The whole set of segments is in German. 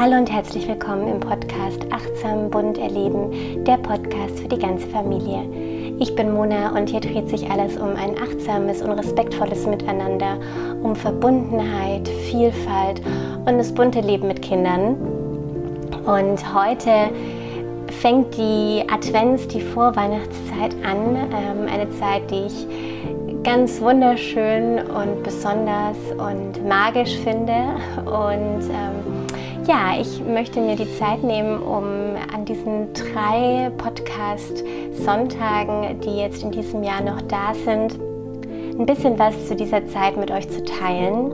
Hallo und herzlich willkommen im Podcast Achtsam Bunt Erleben, der Podcast für die ganze Familie. Ich bin Mona und hier dreht sich alles um ein achtsames und respektvolles Miteinander, um Verbundenheit, Vielfalt und das bunte Leben mit Kindern. Und heute fängt die Advents-, die Vorweihnachtszeit an, ähm, eine Zeit, die ich ganz wunderschön und besonders und magisch finde und ähm, ja, ich möchte mir die Zeit nehmen, um an diesen drei Podcast-Sonntagen, die jetzt in diesem Jahr noch da sind, ein bisschen was zu dieser Zeit mit euch zu teilen.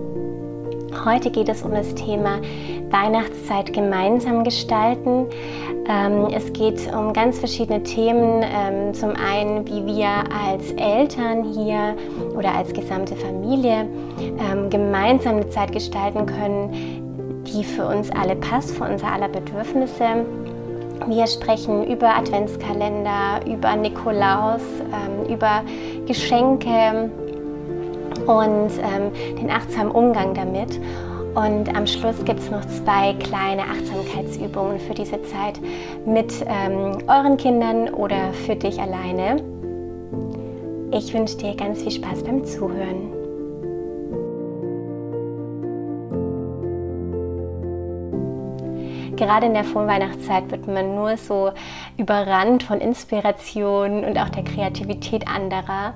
Heute geht es um das Thema Weihnachtszeit gemeinsam gestalten. Ähm, es geht um ganz verschiedene Themen. Ähm, zum einen, wie wir als Eltern hier oder als gesamte Familie ähm, gemeinsam eine Zeit gestalten können, die für uns alle passt, für unser aller Bedürfnisse. Wir sprechen über Adventskalender, über Nikolaus, ähm, über Geschenke und ähm, den achtsamen Umgang damit. Und am Schluss gibt es noch zwei kleine Achtsamkeitsübungen für diese Zeit mit ähm, euren Kindern oder für dich alleine. Ich wünsche dir ganz viel Spaß beim Zuhören. Gerade in der Vorweihnachtszeit wird man nur so überrannt von Inspiration und auch der Kreativität anderer.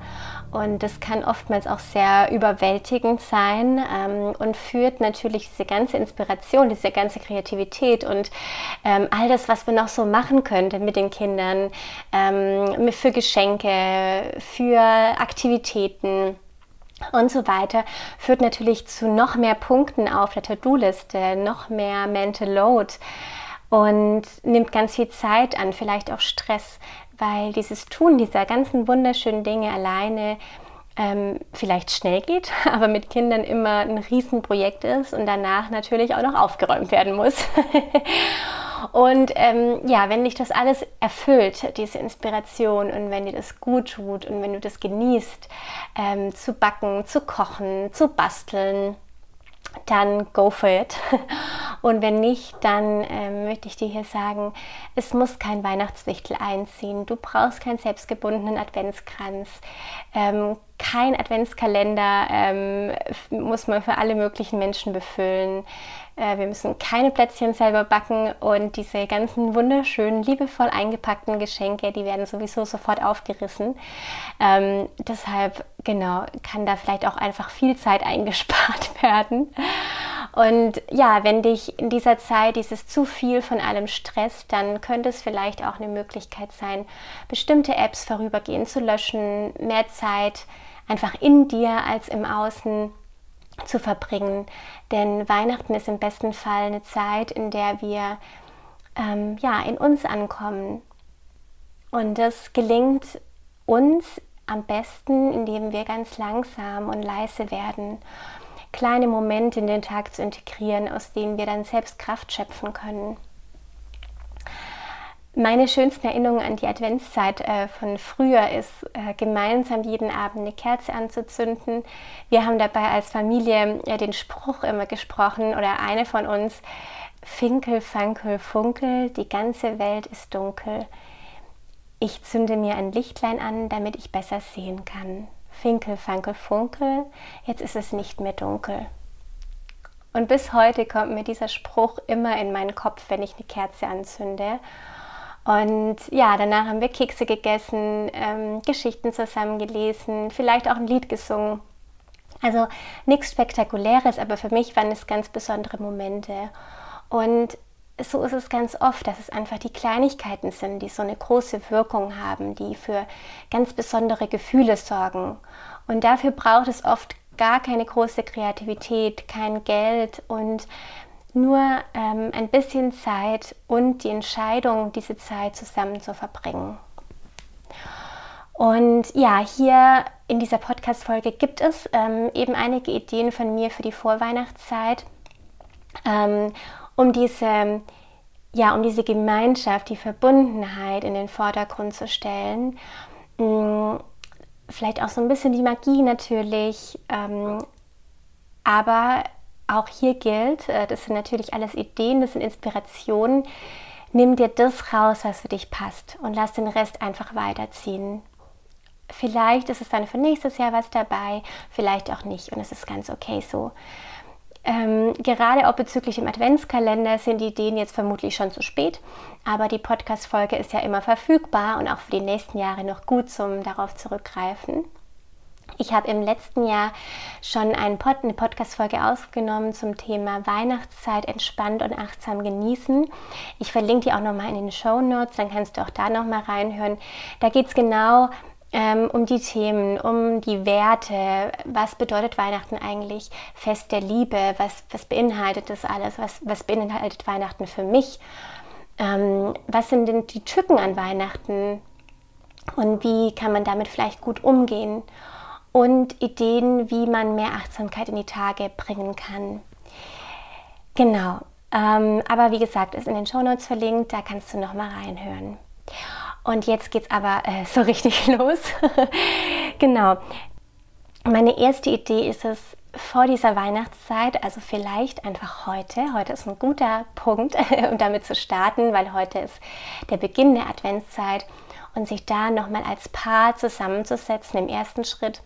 Und das kann oftmals auch sehr überwältigend sein ähm, und führt natürlich diese ganze Inspiration, diese ganze Kreativität und ähm, all das, was wir noch so machen könnten mit den Kindern, ähm, für Geschenke, für Aktivitäten und so weiter, führt natürlich zu noch mehr Punkten auf der To-Do-Liste, noch mehr Mental Load und nimmt ganz viel Zeit an, vielleicht auch Stress, weil dieses Tun dieser ganzen wunderschönen Dinge alleine ähm, vielleicht schnell geht, aber mit Kindern immer ein Riesenprojekt ist und danach natürlich auch noch aufgeräumt werden muss. Und ähm, ja, wenn dich das alles erfüllt, diese Inspiration, und wenn dir das gut tut und wenn du das genießt, ähm, zu backen, zu kochen, zu basteln, dann go for it. Und wenn nicht, dann ähm, möchte ich dir hier sagen, es muss kein Weihnachtswichtel einziehen. Du brauchst keinen selbstgebundenen Adventskranz. Ähm, kein Adventskalender ähm, muss man für alle möglichen Menschen befüllen. Äh, wir müssen keine Plätzchen selber backen und diese ganzen wunderschönen, liebevoll eingepackten Geschenke, die werden sowieso sofort aufgerissen. Ähm, deshalb, genau, kann da vielleicht auch einfach viel Zeit eingespart werden. Und ja, wenn dich in dieser Zeit dieses zu viel von allem stresst, dann könnte es vielleicht auch eine Möglichkeit sein, bestimmte Apps vorübergehend zu löschen, mehr Zeit einfach in dir als im Außen zu verbringen. Denn Weihnachten ist im besten Fall eine Zeit, in der wir ähm, ja, in uns ankommen. Und das gelingt uns am besten, indem wir ganz langsam und leise werden, kleine Momente in den Tag zu integrieren, aus denen wir dann selbst Kraft schöpfen können. Meine schönsten Erinnerungen an die Adventszeit äh, von früher ist, äh, gemeinsam jeden Abend eine Kerze anzuzünden. Wir haben dabei als Familie äh, den Spruch immer gesprochen oder eine von uns, Finkel, Fankel, Funkel, die ganze Welt ist dunkel. Ich zünde mir ein Lichtlein an, damit ich besser sehen kann. Finkel, Fankel, Funkel, jetzt ist es nicht mehr dunkel. Und bis heute kommt mir dieser Spruch immer in meinen Kopf, wenn ich eine Kerze anzünde. Und ja, danach haben wir Kekse gegessen, ähm, Geschichten zusammen gelesen, vielleicht auch ein Lied gesungen. Also nichts Spektakuläres, aber für mich waren es ganz besondere Momente. Und so ist es ganz oft, dass es einfach die Kleinigkeiten sind, die so eine große Wirkung haben, die für ganz besondere Gefühle sorgen. Und dafür braucht es oft gar keine große Kreativität, kein Geld und nur ähm, ein bisschen Zeit und die Entscheidung, diese Zeit zusammen zu verbringen. Und ja, hier in dieser Podcast-Folge gibt es ähm, eben einige Ideen von mir für die Vorweihnachtszeit, ähm, um diese, ja, um diese Gemeinschaft, die Verbundenheit in den Vordergrund zu stellen. Ähm, vielleicht auch so ein bisschen die Magie natürlich, ähm, aber auch hier gilt, äh, das sind natürlich alles Ideen, das sind Inspirationen. Nimm dir das raus, was für dich passt und lass den Rest einfach weiterziehen. Vielleicht ist es dann für nächstes Jahr was dabei, vielleicht auch nicht und es ist ganz okay so. Ähm, gerade auch bezüglich dem Adventskalender sind die Ideen jetzt vermutlich schon zu spät, aber die Podcast-Folge ist ja immer verfügbar und auch für die nächsten Jahre noch gut zum darauf zurückgreifen. Ich habe im letzten Jahr schon Pod, eine Podcast-Folge aufgenommen zum Thema Weihnachtszeit entspannt und achtsam genießen. Ich verlinke die auch nochmal in den Show Notes, dann kannst du auch da nochmal reinhören. Da geht es genau ähm, um die Themen, um die Werte. Was bedeutet Weihnachten eigentlich? Fest der Liebe. Was, was beinhaltet das alles? Was, was beinhaltet Weihnachten für mich? Ähm, was sind denn die Tücken an Weihnachten? Und wie kann man damit vielleicht gut umgehen? Und Ideen, wie man mehr Achtsamkeit in die Tage bringen kann. Genau. Ähm, aber wie gesagt, ist in den Show Notes verlinkt, da kannst du nochmal reinhören. Und jetzt geht es aber äh, so richtig los. genau. Meine erste Idee ist es, vor dieser Weihnachtszeit, also vielleicht einfach heute, heute ist ein guter Punkt, um damit zu starten, weil heute ist der Beginn der Adventszeit und sich da nochmal als Paar zusammenzusetzen im ersten Schritt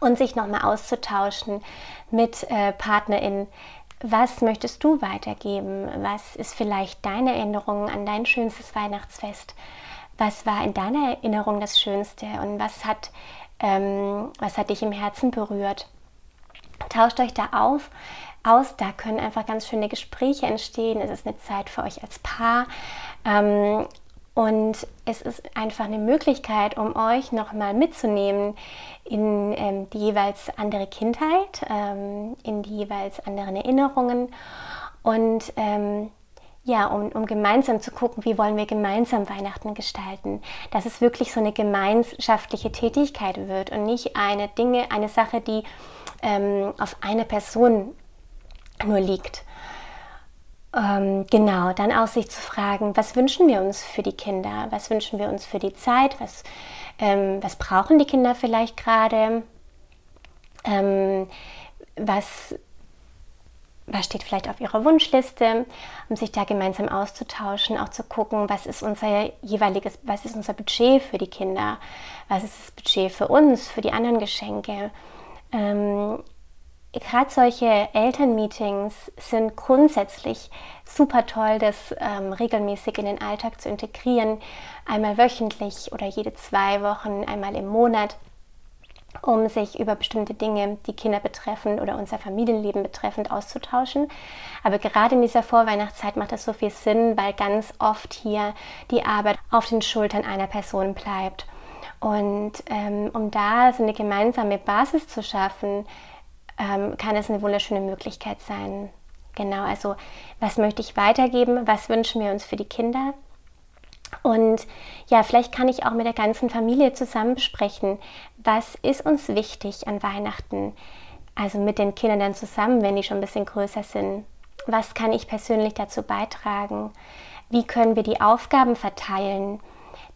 und sich nochmal auszutauschen mit äh, PartnerInnen, was möchtest du weitergeben? Was ist vielleicht deine Erinnerung an dein schönstes Weihnachtsfest? Was war in deiner Erinnerung das Schönste und was hat, ähm, was hat dich im Herzen berührt? Tauscht euch da auf, aus, da können einfach ganz schöne Gespräche entstehen. Es ist eine Zeit für euch als Paar. Ähm, und es ist einfach eine Möglichkeit, um euch nochmal mitzunehmen in ähm, die jeweils andere Kindheit, ähm, in die jeweils anderen Erinnerungen und ähm, ja, um, um, gemeinsam zu gucken, wie wollen wir gemeinsam Weihnachten gestalten, dass es wirklich so eine gemeinschaftliche Tätigkeit wird und nicht eine Dinge, eine Sache, die ähm, auf eine Person nur liegt. Ähm, genau, dann auch sich zu fragen, was wünschen wir uns für die Kinder, was wünschen wir uns für die Zeit, was, ähm, was brauchen die Kinder vielleicht gerade, ähm, was, was steht vielleicht auf ihrer Wunschliste, um sich da gemeinsam auszutauschen, auch zu gucken, was ist unser jeweiliges, was ist unser Budget für die Kinder, was ist das Budget für uns, für die anderen Geschenke. Gerade solche Elternmeetings sind grundsätzlich super toll, das ähm, regelmäßig in den Alltag zu integrieren, einmal wöchentlich oder jede zwei Wochen, einmal im Monat, um sich über bestimmte Dinge, die Kinder betreffen oder unser Familienleben betreffend, auszutauschen. Aber gerade in dieser Vorweihnachtszeit macht das so viel Sinn, weil ganz oft hier die Arbeit auf den Schultern einer Person bleibt. Und ähm, um da so eine gemeinsame Basis zu schaffen, ähm, kann es eine wunderschöne Möglichkeit sein. Genau, also was möchte ich weitergeben, was wünschen wir uns für die Kinder? Und ja, vielleicht kann ich auch mit der ganzen Familie zusammen besprechen, was ist uns wichtig an Weihnachten, also mit den Kindern dann zusammen, wenn die schon ein bisschen größer sind. Was kann ich persönlich dazu beitragen? Wie können wir die Aufgaben verteilen,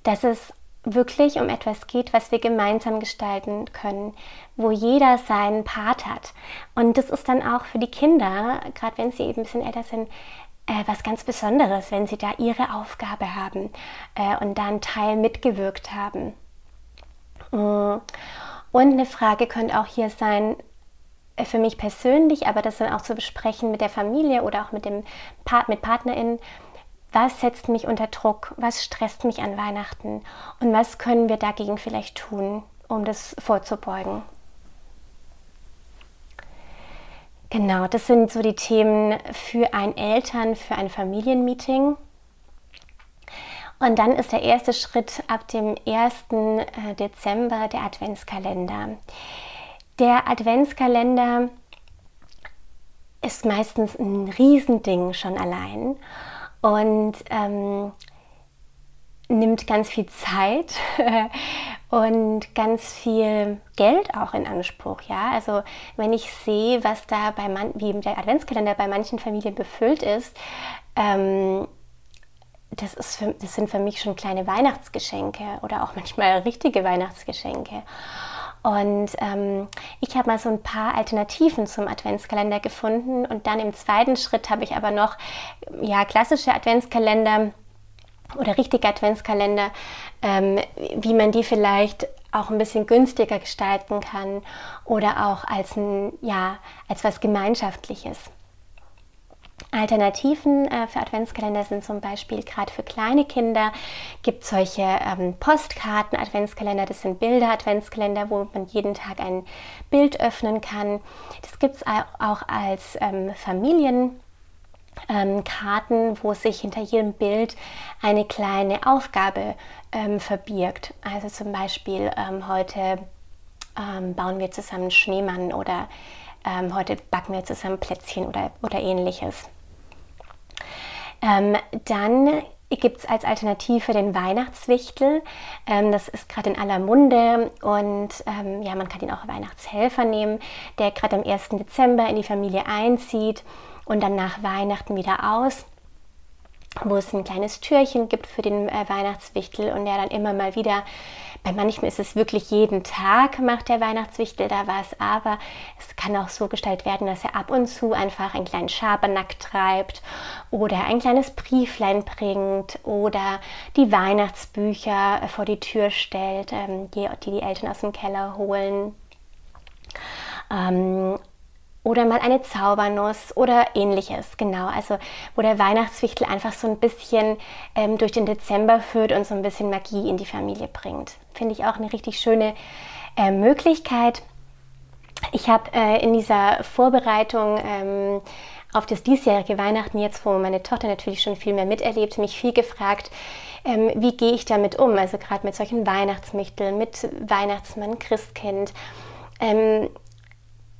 dass es wirklich um etwas geht, was wir gemeinsam gestalten können, wo jeder seinen Part hat. Und das ist dann auch für die Kinder, gerade wenn sie eben ein bisschen älter sind, äh, was ganz Besonderes, wenn sie da ihre Aufgabe haben äh, und da einen Teil mitgewirkt haben. Mm. Und eine Frage könnte auch hier sein, äh, für mich persönlich, aber das dann auch zu besprechen mit der Familie oder auch mit dem Part, mit PartnerInnen, was setzt mich unter Druck, was stresst mich an Weihnachten und was können wir dagegen vielleicht tun, um das vorzubeugen. Genau, das sind so die Themen für ein Eltern, für ein Familienmeeting. Und dann ist der erste Schritt ab dem 1. Äh, Dezember der Adventskalender. Der Adventskalender ist meistens ein Riesending schon allein und ähm, nimmt ganz viel Zeit und ganz viel Geld auch in Anspruch. Ja, also wenn ich sehe, was da bei man wie der Adventskalender bei manchen Familien befüllt ist, ähm, das, ist für, das sind für mich schon kleine Weihnachtsgeschenke oder auch manchmal richtige Weihnachtsgeschenke. Und ähm, ich habe mal so ein paar Alternativen zum Adventskalender gefunden und dann im zweiten Schritt habe ich aber noch ja, klassische Adventskalender oder richtige Adventskalender, ähm, wie man die vielleicht auch ein bisschen günstiger gestalten kann oder auch als, ein, ja, als was Gemeinschaftliches. Alternativen äh, für Adventskalender sind zum Beispiel gerade für kleine Kinder gibt es solche ähm, Postkarten-Adventskalender, das sind Bilder-Adventskalender, wo man jeden Tag ein Bild öffnen kann. Das gibt es auch als ähm, Familien. Ähm, Karten, wo sich hinter jedem Bild eine kleine Aufgabe ähm, verbirgt. Also zum Beispiel ähm, heute ähm, bauen wir zusammen Schneemann oder ähm, heute backen wir zusammen Plätzchen oder, oder ähnliches. Ähm, dann gibt es als Alternative den Weihnachtswichtel. Ähm, das ist gerade in aller Munde und ähm, ja, man kann ihn auch Weihnachtshelfer nehmen, der gerade am 1. Dezember in die Familie einzieht und dann nach Weihnachten wieder aus wo es ein kleines Türchen gibt für den äh, Weihnachtswichtel und der dann immer mal wieder bei manchen ist es wirklich jeden Tag macht der Weihnachtswichtel da was, aber es kann auch so gestaltet werden, dass er ab und zu einfach einen kleinen Schabernack treibt oder ein kleines Brieflein bringt oder die Weihnachtsbücher vor die Tür stellt, ähm, die, die die Eltern aus dem Keller holen. Ähm, oder mal eine Zaubernuss oder ähnliches. Genau, also wo der Weihnachtswichtel einfach so ein bisschen ähm, durch den Dezember führt und so ein bisschen Magie in die Familie bringt. Finde ich auch eine richtig schöne äh, Möglichkeit. Ich habe äh, in dieser Vorbereitung ähm, auf das diesjährige Weihnachten jetzt, wo meine Tochter natürlich schon viel mehr miterlebt, mich viel gefragt, ähm, wie gehe ich damit um? Also gerade mit solchen Weihnachtsmichteln, mit Weihnachtsmann, Christkind. Ähm,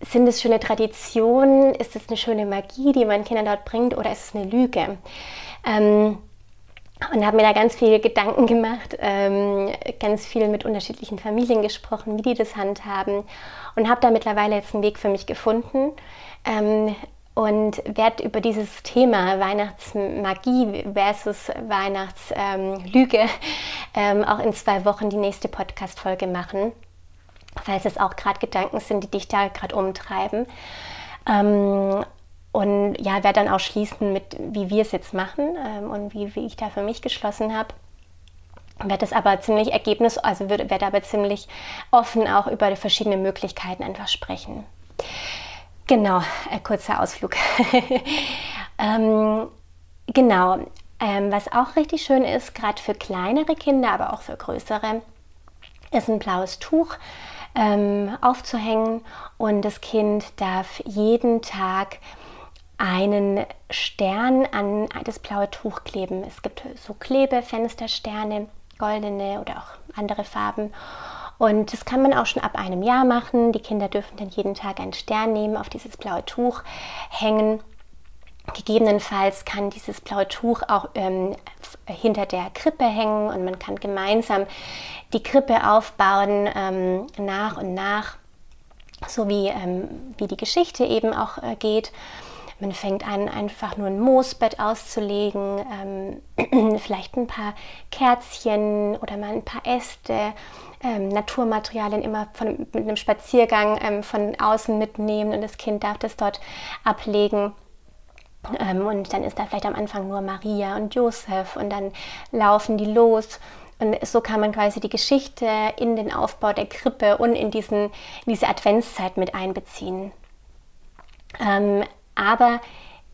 sind es schöne Traditionen? Ist es eine schöne Magie, die man Kindern dort bringt, oder ist es eine Lüge? Ähm, und habe mir da ganz viele Gedanken gemacht, ähm, ganz viel mit unterschiedlichen Familien gesprochen, wie die das handhaben und habe da mittlerweile jetzt einen Weg für mich gefunden ähm, und werde über dieses Thema Weihnachtsmagie versus Weihnachtslüge ähm, auch in zwei Wochen die nächste Podcast-Folge machen falls es auch gerade Gedanken sind, die dich da gerade umtreiben. Ähm, und ja, werde dann auch schließen mit, wie wir es jetzt machen ähm, und wie, wie ich da für mich geschlossen habe. Werde das aber ziemlich Ergebnis, also werde aber ziemlich offen auch über die verschiedenen Möglichkeiten einfach sprechen. Genau, ein äh, kurzer Ausflug. ähm, genau, ähm, was auch richtig schön ist, gerade für kleinere Kinder, aber auch für größere, ist ein blaues Tuch ähm, aufzuhängen und das Kind darf jeden Tag einen Stern an das blaue Tuch kleben. Es gibt so Klebefenstersterne, goldene oder auch andere Farben. Und das kann man auch schon ab einem Jahr machen. Die Kinder dürfen dann jeden Tag einen Stern nehmen, auf dieses blaue Tuch hängen. Gegebenenfalls kann dieses blaue Tuch auch ähm, hinter der Krippe hängen und man kann gemeinsam die Krippe aufbauen ähm, nach und nach, so wie, ähm, wie die Geschichte eben auch äh, geht. Man fängt an, einfach nur ein Moosbett auszulegen, ähm, vielleicht ein paar Kerzchen oder mal ein paar Äste, ähm, Naturmaterialien immer von, mit einem Spaziergang ähm, von außen mitnehmen und das Kind darf das dort ablegen. Ähm, und dann ist da vielleicht am Anfang nur Maria und Josef und dann laufen die los. Und so kann man quasi die Geschichte in den Aufbau der Krippe und in, diesen, in diese Adventszeit mit einbeziehen. Ähm, aber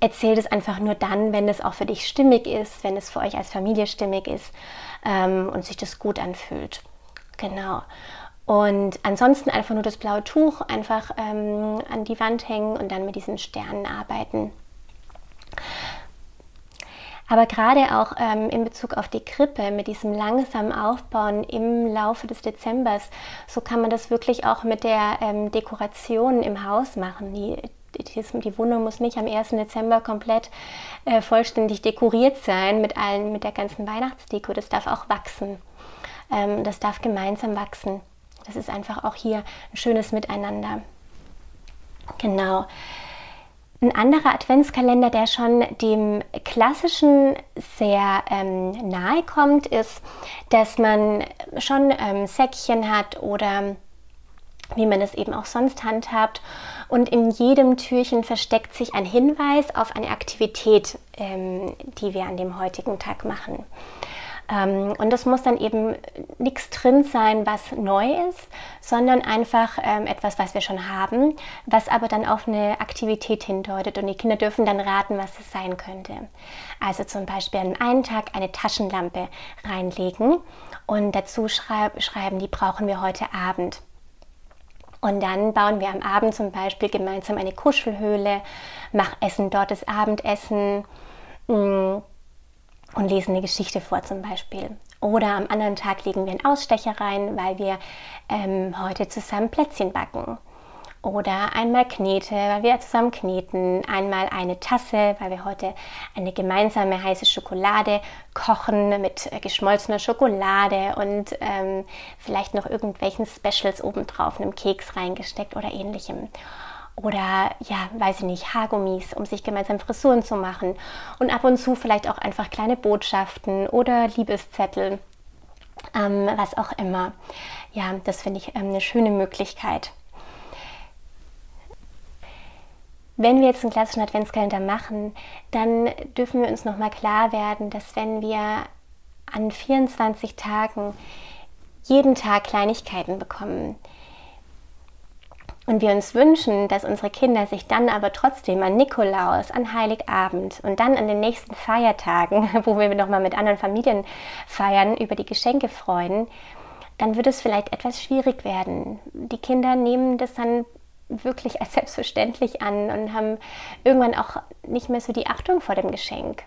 erzählt es einfach nur dann, wenn es auch für dich stimmig ist, wenn es für euch als Familie stimmig ist ähm, und sich das gut anfühlt. Genau. Und ansonsten einfach nur das blaue Tuch einfach ähm, an die Wand hängen und dann mit diesen Sternen arbeiten. Aber gerade auch ähm, in Bezug auf die Krippe mit diesem langsamen Aufbauen im Laufe des Dezembers, so kann man das wirklich auch mit der ähm, Dekoration im Haus machen. Die, die, die, Wohnung muss nicht am 1. Dezember komplett äh, vollständig dekoriert sein mit allen, mit der ganzen Weihnachtsdeko. Das darf auch wachsen. Ähm, das darf gemeinsam wachsen. Das ist einfach auch hier ein schönes Miteinander. Genau. Ein anderer Adventskalender, der schon dem klassischen sehr ähm, nahe kommt, ist, dass man schon ähm, Säckchen hat oder wie man es eben auch sonst handhabt. Und in jedem Türchen versteckt sich ein Hinweis auf eine Aktivität, ähm, die wir an dem heutigen Tag machen. Ähm, und es muss dann eben nichts drin sein, was neu ist, sondern einfach ähm, etwas, was wir schon haben, was aber dann auf eine Aktivität hindeutet. Und die Kinder dürfen dann raten, was es sein könnte. Also zum Beispiel an einen Tag eine Taschenlampe reinlegen und dazu schreib, schreiben, die brauchen wir heute Abend. Und dann bauen wir am Abend zum Beispiel gemeinsam eine Kuschelhöhle, mach essen dort das Abendessen. Mh, mm, und lesen eine Geschichte vor zum Beispiel. Oder am anderen Tag legen wir einen Ausstecher rein, weil wir ähm, heute zusammen Plätzchen backen. Oder einmal Knete, weil wir zusammen kneten. Einmal eine Tasse, weil wir heute eine gemeinsame heiße Schokolade kochen mit äh, geschmolzener Schokolade und ähm, vielleicht noch irgendwelchen Specials obendrauf, einem Keks reingesteckt oder ähnlichem oder ja, weiß ich nicht, Haargummis, um sich gemeinsam Frisuren zu machen und ab und zu vielleicht auch einfach kleine Botschaften oder Liebeszettel, ähm, was auch immer. Ja, das finde ich ähm, eine schöne Möglichkeit. Wenn wir jetzt einen klassischen Adventskalender machen, dann dürfen wir uns nochmal klar werden, dass wenn wir an 24 Tagen jeden Tag Kleinigkeiten bekommen, und wir uns wünschen, dass unsere Kinder sich dann aber trotzdem an Nikolaus, an Heiligabend und dann an den nächsten Feiertagen, wo wir nochmal mit anderen Familien feiern, über die Geschenke freuen, dann wird es vielleicht etwas schwierig werden. Die Kinder nehmen das dann wirklich als selbstverständlich an und haben irgendwann auch nicht mehr so die Achtung vor dem Geschenk.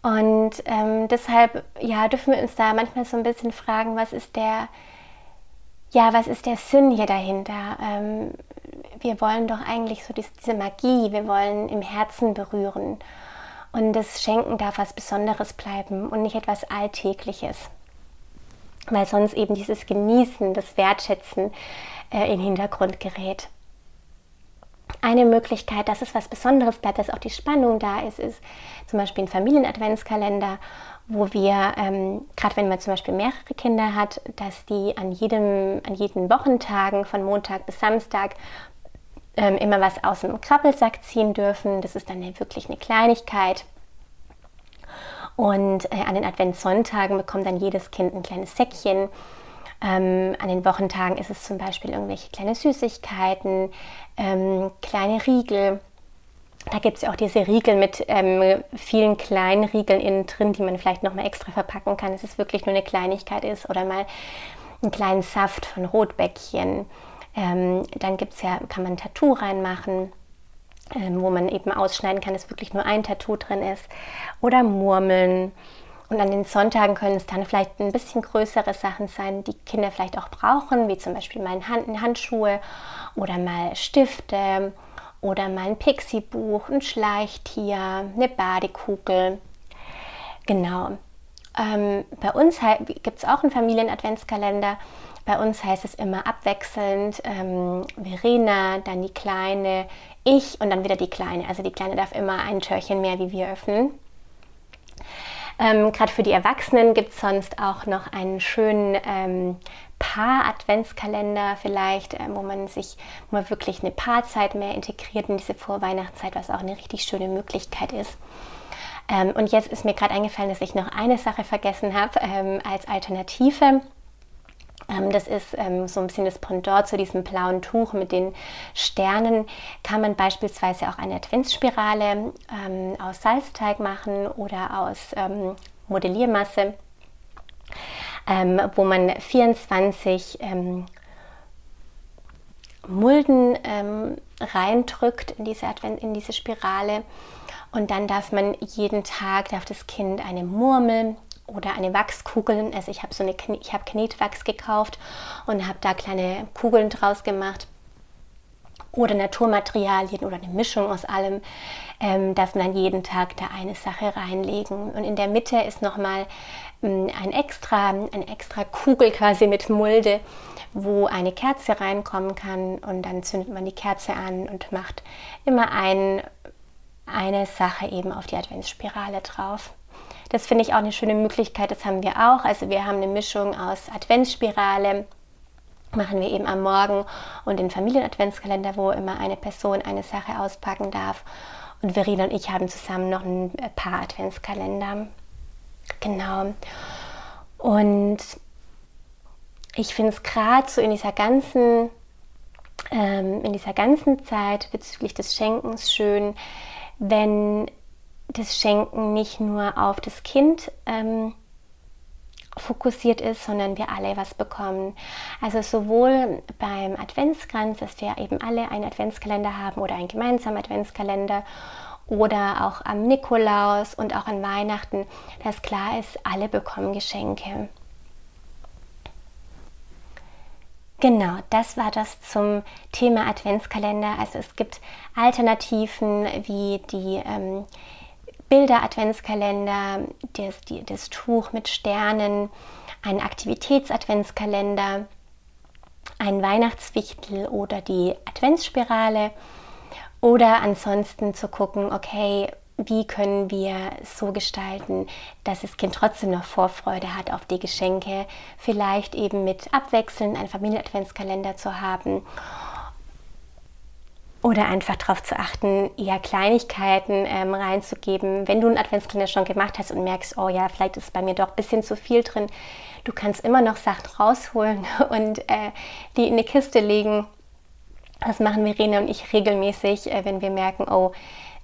Und ähm, deshalb ja, dürfen wir uns da manchmal so ein bisschen fragen, was ist der ja, was ist der Sinn hier dahinter? Ähm, wir wollen doch eigentlich so diese Magie, wir wollen im Herzen berühren. Und das Schenken darf was Besonderes bleiben und nicht etwas Alltägliches. Weil sonst eben dieses Genießen, das Wertschätzen äh, in den Hintergrund gerät. Eine Möglichkeit, dass es was Besonderes bleibt, dass auch die Spannung da ist, ist zum Beispiel ein Familienadventskalender wo wir, ähm, gerade wenn man zum Beispiel mehrere Kinder hat, dass die an, jedem, an jeden Wochentagen von Montag bis Samstag ähm, immer was aus dem Krabbelsack ziehen dürfen. Das ist dann wirklich eine Kleinigkeit. Und äh, an den Adventssonntagen bekommt dann jedes Kind ein kleines Säckchen. Ähm, an den Wochentagen ist es zum Beispiel irgendwelche kleine Süßigkeiten, ähm, kleine Riegel. Da gibt es ja auch diese Riegel mit ähm, vielen kleinen Riegeln innen drin, die man vielleicht nochmal extra verpacken kann, dass es wirklich nur eine Kleinigkeit ist. Oder mal einen kleinen Saft von Rotbäckchen. Ähm, dann gibt's ja, kann man ein Tattoo reinmachen, ähm, wo man eben ausschneiden kann, dass wirklich nur ein Tattoo drin ist. Oder Murmeln. Und an den Sonntagen können es dann vielleicht ein bisschen größere Sachen sein, die Kinder vielleicht auch brauchen, wie zum Beispiel mal Hand Handschuhe oder mal Stifte oder mal ein Pixie-Buch, ein Schleichtier, eine Badekugel. Genau. Ähm, bei uns gibt es auch einen Familien-Adventskalender. Bei uns heißt es immer abwechselnd ähm, Verena, dann die Kleine, ich und dann wieder die Kleine. Also die Kleine darf immer ein Türchen mehr wie wir öffnen. Ähm, Gerade für die Erwachsenen gibt es sonst auch noch einen schönen ähm, Paar-Adventskalender vielleicht, äh, wo man sich, man wirklich eine Paarzeit mehr integriert in diese Vorweihnachtszeit, was auch eine richtig schöne Möglichkeit ist. Ähm, und jetzt ist mir gerade eingefallen, dass ich noch eine Sache vergessen habe ähm, als Alternative. Ähm, das ist ähm, so ein bisschen das Pendant zu diesem blauen Tuch mit den Sternen. Kann man beispielsweise auch eine Adventsspirale ähm, aus Salzteig machen oder aus ähm, Modelliermasse ähm, wo man 24 ähm, Mulden ähm, reindrückt in diese, Advent, in diese Spirale. Und dann darf man jeden Tag, darf das Kind eine Murmel oder eine Wachskugel, also ich habe so eine, ich habe Knetwachs gekauft und habe da kleine Kugeln draus gemacht oder Naturmaterialien oder eine Mischung aus allem, ähm, darf man jeden Tag da eine Sache reinlegen. Und in der Mitte ist nochmal ähm, ein extra, eine extra Kugel quasi mit Mulde, wo eine Kerze reinkommen kann und dann zündet man die Kerze an und macht immer ein, eine Sache eben auf die Adventsspirale drauf. Das finde ich auch eine schöne Möglichkeit, das haben wir auch. Also wir haben eine Mischung aus Adventsspirale, machen wir eben am Morgen und den Familien-Adventskalender, wo immer eine Person eine Sache auspacken darf. Und Verena und ich haben zusammen noch ein paar Adventskalender. Genau. Und ich finde es gerade so in dieser ganzen ähm, in dieser ganzen Zeit bezüglich des Schenkens schön, wenn das Schenken nicht nur auf das Kind ähm, fokussiert ist, sondern wir alle was bekommen. Also sowohl beim Adventskranz, dass wir eben alle einen Adventskalender haben oder einen gemeinsamen Adventskalender oder auch am Nikolaus und auch an Weihnachten, dass klar ist, alle bekommen Geschenke. Genau, das war das zum Thema Adventskalender. Also es gibt Alternativen wie die ähm, Bilder-Adventskalender, das, das Tuch mit Sternen, ein Aktivitäts-Adventskalender, ein Weihnachtswichtel oder die Adventsspirale. Oder ansonsten zu gucken, okay, wie können wir so gestalten, dass das Kind trotzdem noch Vorfreude hat auf die Geschenke, vielleicht eben mit abwechselnd einen Familienadventskalender zu haben oder einfach darauf zu achten, eher Kleinigkeiten ähm, reinzugeben. Wenn du einen Adventskalender schon gemacht hast und merkst, oh ja, vielleicht ist bei mir doch ein bisschen zu viel drin, du kannst immer noch Sachen rausholen und äh, die in eine Kiste legen. Das machen Verena und ich regelmäßig, äh, wenn wir merken, oh,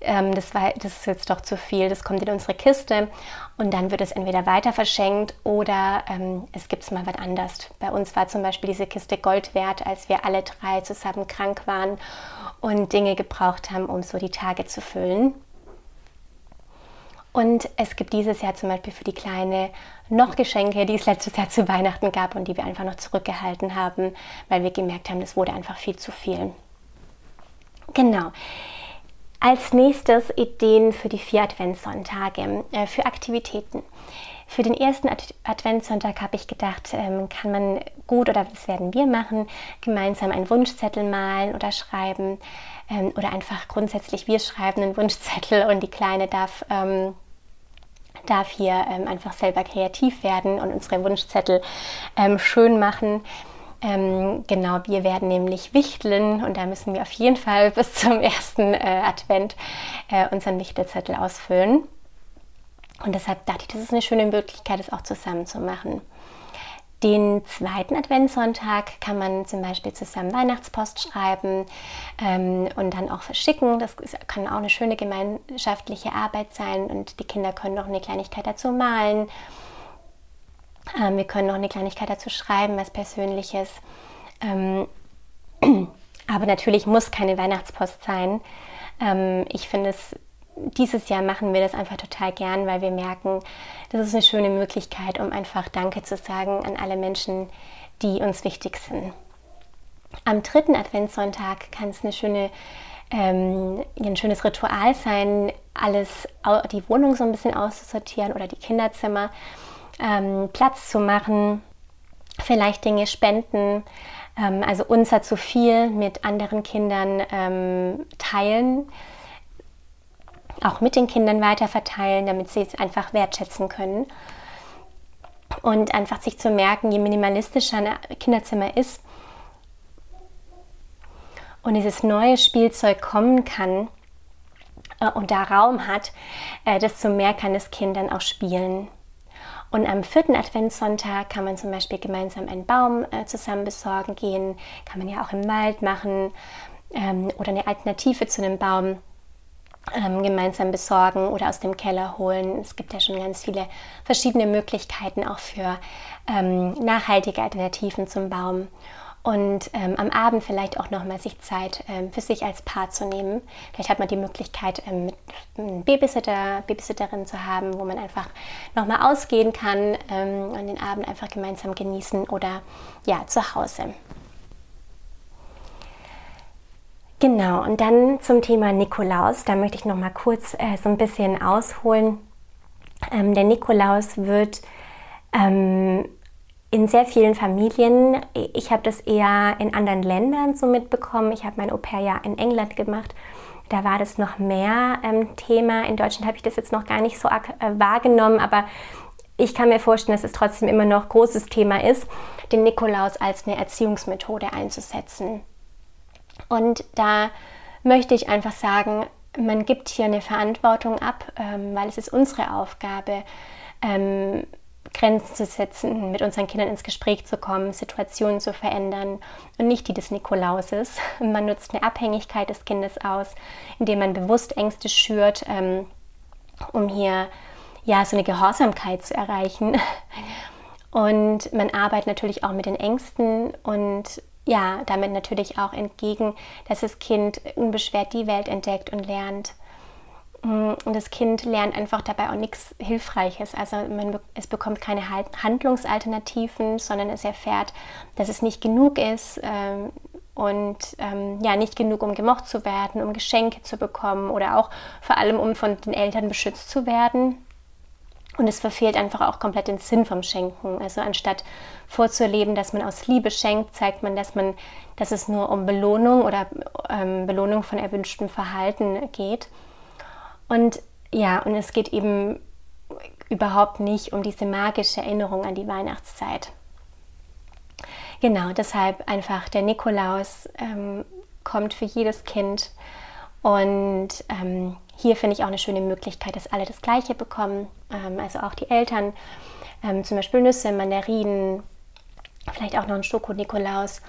ähm, das, war, das ist jetzt doch zu viel, das kommt in unsere Kiste und dann wird es entweder weiter verschenkt oder ähm, es gibt es mal was anderes. Bei uns war zum Beispiel diese Kiste Gold wert, als wir alle drei zusammen krank waren und Dinge gebraucht haben, um so die Tage zu füllen. Und es gibt dieses Jahr zum Beispiel für die Kleine noch Geschenke, die es letztes Jahr zu Weihnachten gab und die wir einfach noch zurückgehalten haben, weil wir gemerkt haben, das wurde einfach viel zu viel. Genau. Als nächstes Ideen für die vier Adventssonntage, äh, für Aktivitäten. Für den ersten Ad Adventssonntag habe ich gedacht, ähm, kann man gut, oder das werden wir machen, gemeinsam einen Wunschzettel malen oder schreiben. Ähm, oder einfach grundsätzlich, wir schreiben einen Wunschzettel und die Kleine darf, ähm, darf hier ähm, einfach selber kreativ werden und unsere Wunschzettel ähm, schön machen. Ähm, genau, wir werden nämlich wichteln und da müssen wir auf jeden Fall bis zum ersten äh, Advent äh, unseren Wichtelzettel ausfüllen. Und deshalb dachte ich, das ist eine schöne Möglichkeit, das auch zusammen zu machen. Den zweiten Adventssonntag kann man zum Beispiel zusammen Weihnachtspost schreiben ähm, und dann auch verschicken. Das kann auch eine schöne gemeinschaftliche Arbeit sein und die Kinder können noch eine Kleinigkeit dazu malen ähm, wir können noch eine Kleinigkeit dazu schreiben, was Persönliches. Ähm, aber natürlich muss keine Weihnachtspost sein. Ähm, ich finde es, dieses Jahr machen wir das einfach total gern, weil wir merken, das ist eine schöne Möglichkeit, um einfach Danke zu sagen an alle Menschen, die uns wichtig sind. Am dritten Adventssonntag kann es eine schöne ähm, ein schönes Ritual sein, alles, die Wohnung so ein bisschen auszusortieren oder die Kinderzimmer ähm, Platz zu machen, vielleicht Dinge spenden, ähm, also unser zu viel mit anderen Kindern ähm, teilen, auch mit den Kindern weiter verteilen, damit sie es einfach wertschätzen können. Und einfach sich zu merken, je minimalistischer ein Kinderzimmer ist und dieses neue Spielzeug kommen kann, äh, und da Raum hat, äh, desto mehr kann das Kind dann auch spielen. Und am vierten Adventssonntag kann man zum Beispiel gemeinsam einen Baum äh, zusammen besorgen gehen, kann man ja auch im Wald machen ähm, oder eine Alternative zu einem Baum ähm, gemeinsam besorgen oder aus dem Keller holen. Es gibt ja schon ganz viele verschiedene Möglichkeiten auch für ähm, nachhaltige Alternativen zum Baum und ähm, am Abend vielleicht auch nochmal sich Zeit ähm, für sich als Paar zu nehmen. Vielleicht hat man die Möglichkeit, ähm, mit einem Babysitter, Babysitterin zu haben, wo man einfach nochmal ausgehen kann ähm, und den Abend einfach gemeinsam genießen oder ja, zu Hause. Genau, und dann zum Thema Nikolaus. Da möchte ich nochmal kurz äh, so ein bisschen ausholen. Ähm, der Nikolaus wird ähm, in sehr vielen Familien, ich habe das eher in anderen Ländern so mitbekommen, ich habe mein Au-pair ja in England gemacht, da war das noch mehr ähm, Thema. In Deutschland habe ich das jetzt noch gar nicht so äh, wahrgenommen, aber ich kann mir vorstellen, dass es trotzdem immer noch großes Thema ist, den Nikolaus als eine Erziehungsmethode einzusetzen. Und da möchte ich einfach sagen, man gibt hier eine Verantwortung ab, ähm, weil es ist unsere Aufgabe, ähm, Grenzen zu setzen, mit unseren Kindern ins Gespräch zu kommen, Situationen zu verändern und nicht die des Nikolauses. Man nutzt eine Abhängigkeit des Kindes aus, indem man bewusst Ängste schürt, ähm, um hier ja so eine Gehorsamkeit zu erreichen. Und man arbeitet natürlich auch mit den Ängsten und ja, damit natürlich auch entgegen, dass das Kind unbeschwert die Welt entdeckt und lernt. Mm, und das Kind lernt einfach dabei auch nichts Hilfreiches. Also man, es bekommt keine Handlungsalternativen, sondern es erfährt, dass es nicht genug ist ähm, und ähm, ja, nicht genug, um gemocht zu werden, um Geschenke zu bekommen oder auch vor allem, um von den Eltern beschützt zu werden. Und es verfehlt einfach auch komplett den Sinn vom Schenken. Also anstatt vorzuleben, dass man aus Liebe schenkt, zeigt man, dass man, dass es nur um Belohnung oder ähm, Belohnung von erwünschtem Verhalten geht. Und ja, und es geht eben überhaupt nicht um diese magische Erinnerung an die Weihnachtszeit. Genau, deshalb einfach der Nikolaus ähm, kommt für jedes Kind und ähm, hier finde ich auch eine schöne Möglichkeit, dass alle das Gleiche bekommen, ähm, also auch die Eltern, ähm, zum Beispiel Nüsse, Mandarinen, vielleicht auch noch ein Schoko-Nikolaus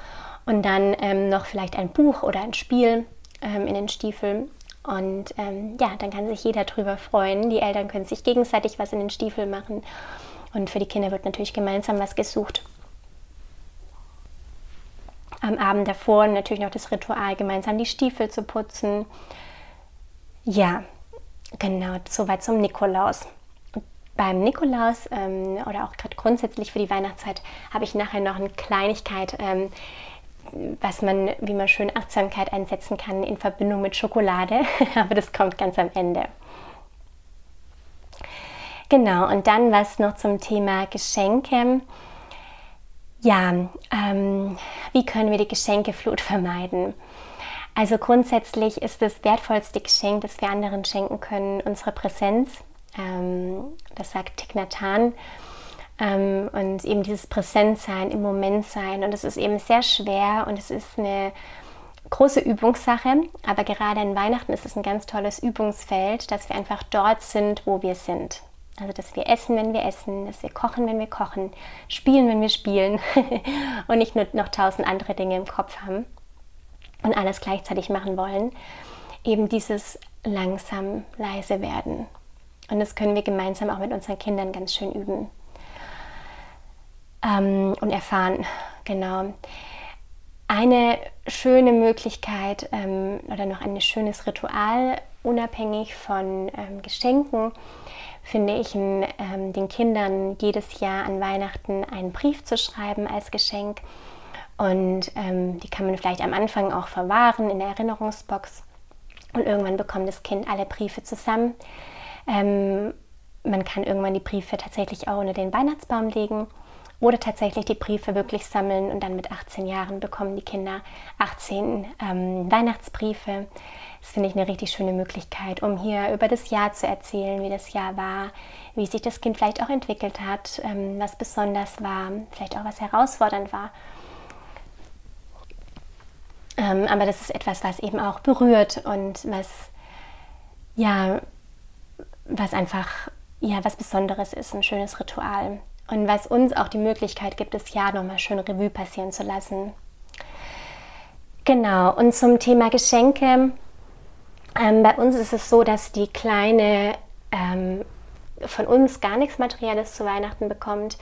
und dann ähm, noch vielleicht ein Buch oder ein Spiel ähm, in den Stiefeln. Und ähm, ja, dann kann sich jeder drüber freuen. Die Eltern können sich gegenseitig was in den Stiefel machen. Und für die Kinder wird natürlich gemeinsam was gesucht. Am Abend davor natürlich noch das Ritual, gemeinsam die Stiefel zu putzen. Ja, genau, soweit zum Nikolaus. Beim Nikolaus ähm, oder auch gerade grundsätzlich für die Weihnachtszeit habe ich nachher noch eine Kleinigkeit, ähm, was man, wie man schön Achtsamkeit einsetzen kann in Verbindung mit Schokolade, aber das kommt ganz am Ende. Genau, und dann was noch zum Thema Geschenke. Ja, ähm, wie können wir die Geschenkeflut vermeiden? Also grundsätzlich ist das wertvollste Geschenk, das wir anderen schenken können, unsere Präsenz. Ähm, das sagt Thich Nhat. Ähm, und eben dieses Präsentsein, im Moment sein. Und es ist eben sehr schwer und es ist eine große Übungssache. Aber gerade an Weihnachten ist es ein ganz tolles Übungsfeld, dass wir einfach dort sind, wo wir sind. Also, dass wir essen, wenn wir essen, dass wir kochen, wenn wir kochen, spielen, wenn wir spielen und nicht nur noch tausend andere Dinge im Kopf haben und alles gleichzeitig machen wollen. Eben dieses langsam leise werden. Und das können wir gemeinsam auch mit unseren Kindern ganz schön üben ähm, und erfahren. Genau. Eine schöne Möglichkeit ähm, oder noch ein schönes Ritual, unabhängig von ähm, Geschenken, finde ich, ähm, den Kindern jedes Jahr an Weihnachten einen Brief zu schreiben als Geschenk. Und ähm, die kann man vielleicht am Anfang auch verwahren in der Erinnerungsbox. Und irgendwann bekommt das Kind alle Briefe zusammen. Ähm, man kann irgendwann die Briefe tatsächlich auch unter den Weihnachtsbaum legen oder tatsächlich die Briefe wirklich sammeln und dann mit 18 Jahren bekommen die Kinder 18 ähm, Weihnachtsbriefe. Das finde ich eine richtig schöne Möglichkeit, um hier über das Jahr zu erzählen, wie das Jahr war, wie sich das Kind vielleicht auch entwickelt hat, ähm, was besonders war, vielleicht auch was herausfordernd war. Ähm, aber das ist etwas, was eben auch berührt und was ja, was einfach ja was Besonderes ist, ein schönes Ritual und was uns auch die Möglichkeit gibt, das Jahr nochmal schön Revue passieren zu lassen. Genau, und zum Thema Geschenke. Ähm, bei uns ist es so, dass die Kleine ähm, von uns gar nichts Materielles zu Weihnachten bekommt.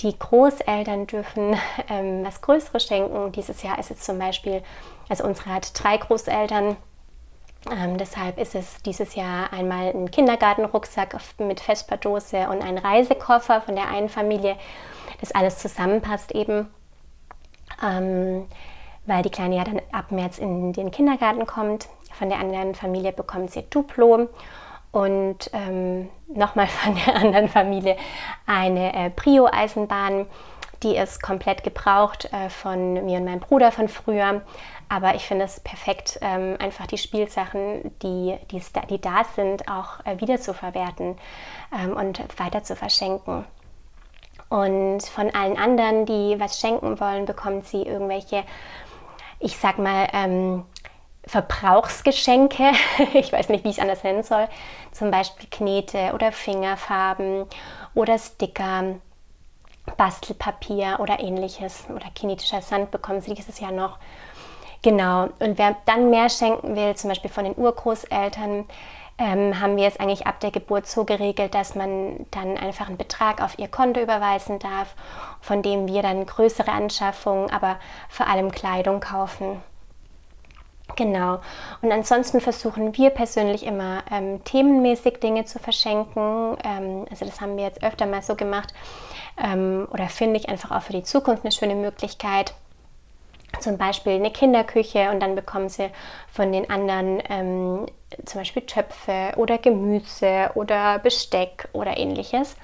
Die Großeltern dürfen ähm, was Größeres schenken. Dieses Jahr ist es zum Beispiel, also unsere hat drei Großeltern ähm, deshalb ist es dieses Jahr einmal ein Kindergartenrucksack mit Vesperdose und ein Reisekoffer von der einen Familie, das alles zusammenpasst eben, ähm, weil die Kleine ja dann ab März in den Kindergarten kommt. Von der anderen Familie bekommt sie Duplo und ähm, nochmal von der anderen Familie eine äh, Prio-Eisenbahn Die ist komplett gebraucht äh, von mir und meinem Bruder von früher. Aber ich finde es perfekt, ähm, einfach die Spielsachen, die, die, die da sind, auch äh, wieder zu verwerten ähm, und weiter zu verschenken. Und von allen anderen, die was schenken wollen, bekommt sie irgendwelche, ich sag mal, ähm, Verbrauchsgeschenke. ich weiß nicht, wie ich es anders nennen soll. Zum Beispiel Knete oder Fingerfarben oder Sticker, Bastelpapier oder ähnliches. Oder kinetischer Sand bekommen sie dieses Jahr noch. Genau. Und wer dann mehr schenken will, zum Beispiel von den Urgroßeltern, ähm, haben wir es eigentlich ab der Geburt so geregelt, dass man dann einfach einen Betrag auf ihr Konto überweisen darf, von dem wir dann größere Anschaffungen, aber vor allem Kleidung kaufen. Genau. Und ansonsten versuchen wir persönlich immer ähm, themenmäßig Dinge zu verschenken. Ähm, also das haben wir jetzt öfter mal so gemacht. Ähm, oder finde ich einfach auch für die Zukunft eine schöne Möglichkeit zum Beispiel eine Kinderküche und dann bekommen sie von den anderen ähm, zum Beispiel Töpfe oder Gemüse oder Besteck oder ähnliches.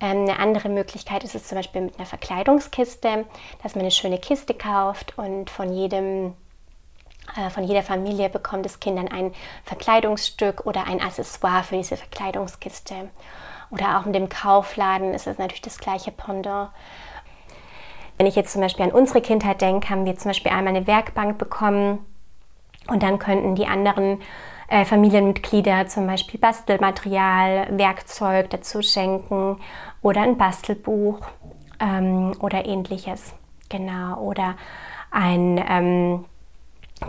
Ähm, eine andere Möglichkeit ist es zum Beispiel mit einer Verkleidungskiste, dass man eine schöne Kiste kauft und von jedem von jeder Familie bekommt das Kind dann ein Verkleidungsstück oder ein Accessoire für diese Verkleidungskiste. Oder auch mit dem Kaufladen ist es natürlich das gleiche Pendant. Wenn ich jetzt zum Beispiel an unsere Kindheit denke, haben wir zum Beispiel einmal eine Werkbank bekommen und dann könnten die anderen äh, Familienmitglieder zum Beispiel Bastelmaterial, Werkzeug dazu schenken oder ein Bastelbuch ähm, oder ähnliches. Genau. Oder ein ähm,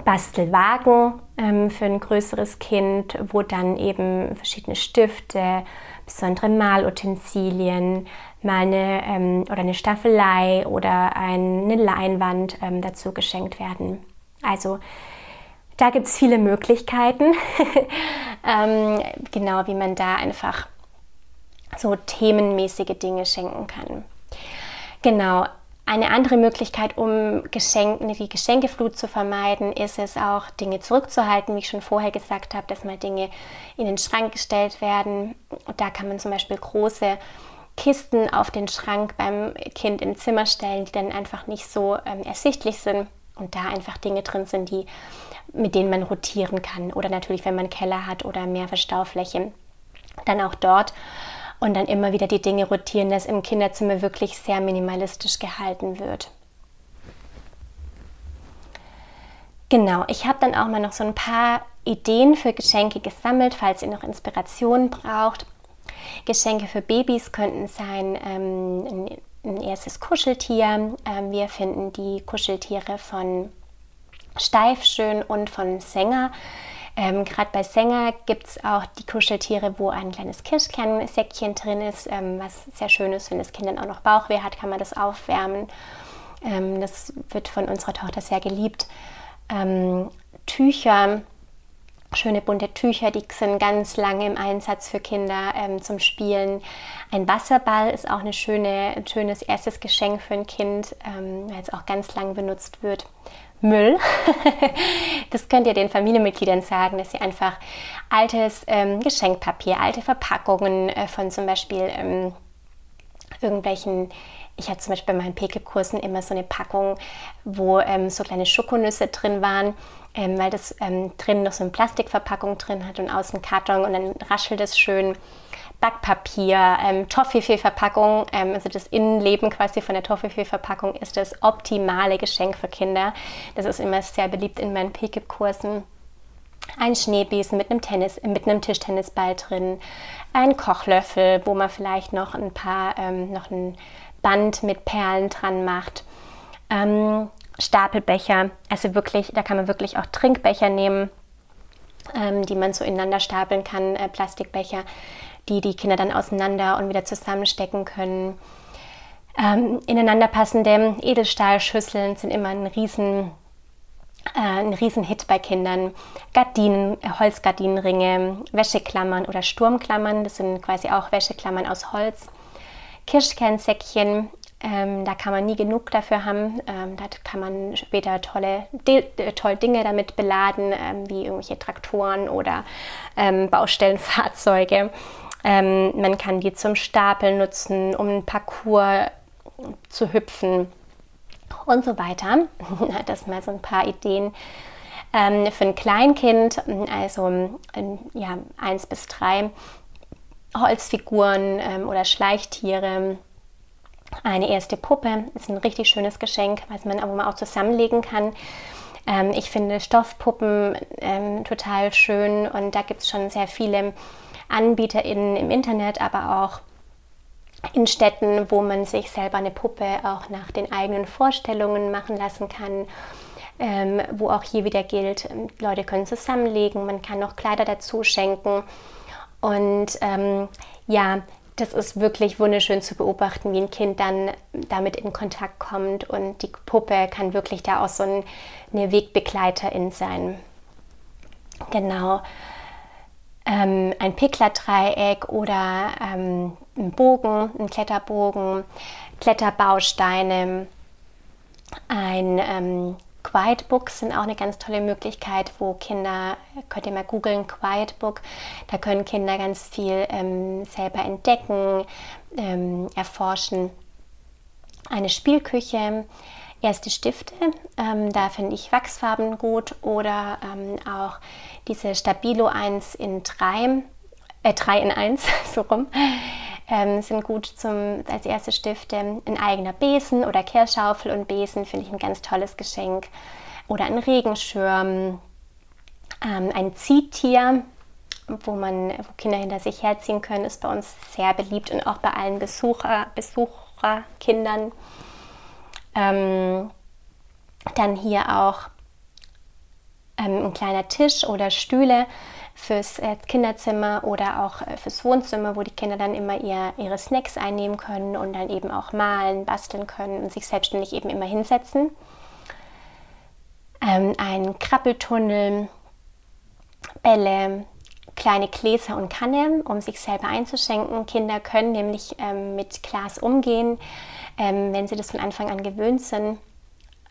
Bastelwagen ähm, für ein größeres Kind, wo dann eben verschiedene Stifte, besondere Malutensilien, mal eine ähm, oder eine Staffelei oder eine Leinwand ähm, dazu geschenkt werden. Also da gibt es viele Möglichkeiten, ähm, genau wie man da einfach so themenmäßige Dinge schenken kann. Genau, eine andere Möglichkeit, um Geschenke, die Geschenkeflut zu vermeiden, ist es auch, Dinge zurückzuhalten, wie ich schon vorher gesagt habe, dass mal Dinge in den Schrank gestellt werden. Und da kann man zum Beispiel große Kisten auf den Schrank beim Kind im Zimmer stellen, die dann einfach nicht so ähm, ersichtlich sind und da einfach Dinge drin sind, die, mit denen man rotieren kann. Oder natürlich, wenn man Keller hat oder mehr Verstauflächen, dann auch dort und dann immer wieder die Dinge rotieren, dass im Kinderzimmer wirklich sehr minimalistisch gehalten wird. Genau, ich habe dann auch mal noch so ein paar Ideen für Geschenke gesammelt, falls ihr noch Inspiration braucht. Geschenke für Babys könnten sein ähm, ein, erstes Kuscheltier. Ähm, wir finden die Kuscheltiere von Steifschön und von Sänger ähm, Gerade bei Sänger gibt es auch die Kuscheltiere, wo ein kleines Kirschkernsäckchen drin ist, ähm, was sehr schön ist, wenn das Kind dann auch noch Bauchweh hat, kann man das aufwärmen. Ähm, das wird von unserer Tochter sehr geliebt. Ähm, Tücher, schöne bunte Tücher, die sind ganz lange im Einsatz für Kinder ähm, zum Spielen. Ein Wasserball ist auch eine schöne, ein schönes erstes Geschenk für ein Kind, ähm, weil es auch ganz lang benutzt wird. Müll. das könnt ihr den Familienmitgliedern sagen, dass sie einfach altes ähm, Geschenkpapier, alte Verpackungen äh, von zum Beispiel ähm, irgendwelchen ich hatte zum Beispiel bei meinen Peke-Kursen immer so eine Packung, wo ähm, so kleine Schokonüsse drin waren, ähm, weil das ähm, drin noch so eine Plastikverpackung drin hat und außen Karton und dann raschelt es schön. Backpapier, ähm, Toffifee-Verpackung, ähm, also das Innenleben quasi von der Toffifee-Verpackung ist das optimale Geschenk für Kinder. Das ist immer sehr beliebt in meinen Pickup-Kursen. Ein Schneebesen mit einem, Tennis, mit einem Tischtennisball drin, ein Kochlöffel, wo man vielleicht noch ein paar, ähm, noch ein Band mit Perlen dran macht. Ähm, Stapelbecher, also wirklich, da kann man wirklich auch Trinkbecher nehmen, ähm, die man so ineinander stapeln kann, äh, Plastikbecher die die Kinder dann auseinander und wieder zusammenstecken können. Ähm, ineinander passende Edelstahlschüsseln sind immer ein riesen äh, ein Riesenhit bei Kindern. Gardinen, äh, Holzgardinenringe, Wäscheklammern oder Sturmklammern, das sind quasi auch Wäscheklammern aus Holz. Kirschkernsäckchen, ähm, da kann man nie genug dafür haben. Ähm, da kann man später tolle, äh, tolle Dinge damit beladen, ähm, wie irgendwelche Traktoren oder ähm, Baustellenfahrzeuge. Ähm, man kann die zum Stapeln nutzen, um einen Parcours zu hüpfen und so weiter. Das sind mal so ein paar Ideen ähm, für ein Kleinkind, also ähm, ja, eins bis drei Holzfiguren ähm, oder Schleichtiere. Eine erste Puppe ist ein richtig schönes Geschenk, was man, man auch zusammenlegen kann. Ähm, ich finde Stoffpuppen ähm, total schön und da gibt es schon sehr viele AnbieterInnen im Internet, aber auch in Städten, wo man sich selber eine Puppe auch nach den eigenen Vorstellungen machen lassen kann. Ähm, wo auch hier wieder gilt, ähm, Leute können zusammenlegen, man kann noch Kleider dazu schenken. Und ähm, ja, das ist wirklich wunderschön zu beobachten, wie ein Kind dann damit in Kontakt kommt und die Puppe kann wirklich da auch so ein, eine Wegbegleiterin sein. Genau. Ähm, ein Pickler-Dreieck oder ähm, ein Bogen, ein Kletterbogen, Kletterbausteine, ein ähm, Quiet Books sind auch eine ganz tolle Möglichkeit, wo Kinder, könnt ihr mal googeln, Quiet Book, da können Kinder ganz viel ähm, selber entdecken, ähm, erforschen. Eine Spielküche, erste Stifte, ähm, da finde ich Wachsfarben gut oder ähm, auch diese Stabilo 1 in 3, äh 3 in 1, so rum ähm, sind gut zum, als erste Stifte. Ein eigener Besen oder Kehrschaufel und Besen finde ich ein ganz tolles Geschenk. Oder ein Regenschirm, ähm, ein Ziehtier, wo, man, wo Kinder hinter sich herziehen können, ist bei uns sehr beliebt und auch bei allen Besucher, Besucherkindern. Ähm, dann hier auch ähm, ein kleiner Tisch oder Stühle fürs äh, Kinderzimmer oder auch äh, fürs Wohnzimmer, wo die Kinder dann immer ihr, ihre Snacks einnehmen können und dann eben auch malen, basteln können und sich selbstständig eben immer hinsetzen. Ähm, ein Krabbeltunnel, Bälle, kleine Gläser und Kannen, um sich selber einzuschenken. Kinder können nämlich ähm, mit Glas umgehen, ähm, wenn sie das von Anfang an gewöhnt sind.